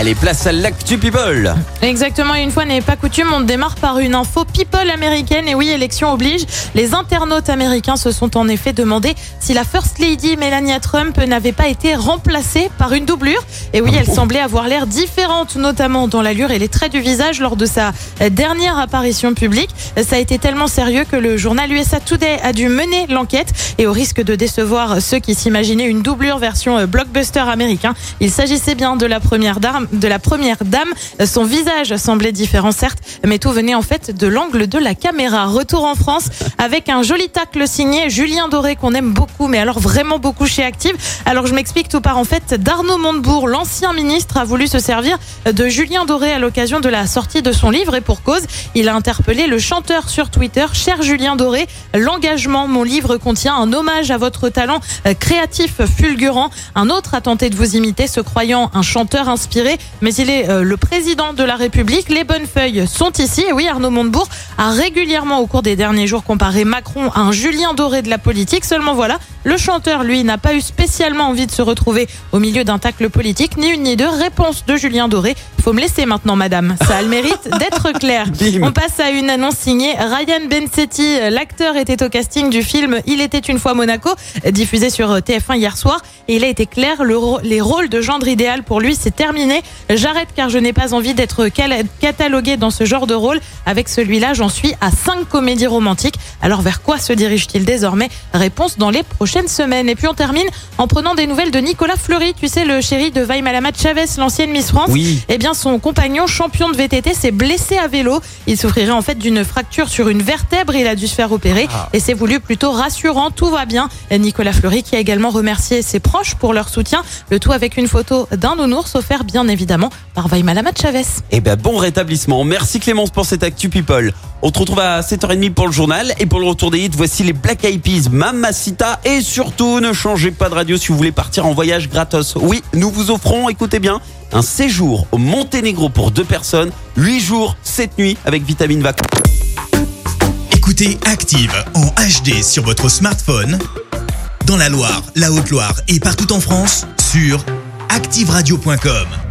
Allez, place à l'actu people. Exactement, une fois n'est pas coutume, on démarre par une info people américaine. Et oui, élection oblige. Les internautes américains se sont en effet demandé si la First Lady Melania Trump n'avait pas été remplacée par une doublure. Et oui, elle semblait avoir l'air différente, notamment dans l'allure et les traits du visage lors de sa dernière apparition publique. Ça a été tellement sérieux que le journal USA Today a dû mener l'enquête. Et au risque de décevoir ceux qui s'imaginaient une doublure version blockbuster américain, il s'agissait bien de la première dame de la première dame. Son visage semblait différent, certes, mais tout venait en fait de l'angle de la caméra. Retour en France avec un joli tacle signé Julien Doré qu'on aime beaucoup, mais alors vraiment beaucoup chez Active. Alors je m'explique, tout part en fait d'Arnaud Montebourg, l'ancien ministre, a voulu se servir de Julien Doré à l'occasion de la sortie de son livre et pour cause, il a interpellé le chanteur sur Twitter, cher Julien Doré, l'engagement, mon livre contient un hommage à votre talent créatif fulgurant. Un autre a tenté de vous imiter, se croyant un chanteur inspiré mais il est euh, le président de la République. Les bonnes feuilles sont ici. Et oui, Arnaud Montebourg a régulièrement au cours des derniers jours comparé Macron à un Julien Doré de la politique. Seulement voilà, le chanteur, lui, n'a pas eu spécialement envie de se retrouver au milieu d'un tacle politique, ni une ni deux. Réponse de Julien Doré. Faut me laisser maintenant, madame. Ça a le mérite d'être clair. On passe à une annonce signée Ryan Bensetti. L'acteur était au casting du film Il était une fois Monaco, diffusé sur TF1 hier soir. Et il a été clair, le, les rôles de gendre idéal pour lui, c'est terminé. J'arrête car je n'ai pas envie d'être catalogué dans ce genre de rôle. Avec celui-là, j'en suis à cinq comédies romantiques. Alors vers quoi se dirige-t-il désormais? Réponse dans les prochaines semaines. Et puis on termine en prenant des nouvelles de Nicolas Fleury, tu sais, le chéri de Vaimalamat Chavez, l'ancienne Miss France. Oui. Eh bien, son compagnon, champion de VTT, s'est blessé à vélo. Il souffrirait en fait d'une fracture sur une vertèbre. Il a dû se faire opérer et c'est voulu plutôt rassurant. Tout va bien. Nicolas Fleury qui a également remercié ses proches pour leur soutien. Le tout avec une photo d'un nounours offert bien évidemment par Vaimalamat Chavez. Eh ben, bon rétablissement. Merci Clémence pour cette actu people. On te retrouve à 7h30 pour le journal et pour le retour des hits, voici les Black Eyed Peas, Mamacita et surtout ne changez pas de radio si vous voulez partir en voyage gratos. Oui, nous vous offrons, écoutez bien, un séjour au Monténégro pour deux personnes, 8 jours, 7 nuits avec Vitamine Vacances. Écoutez Active en HD sur votre smartphone, dans la Loire, la Haute-Loire et partout en France, sur activeradio.com.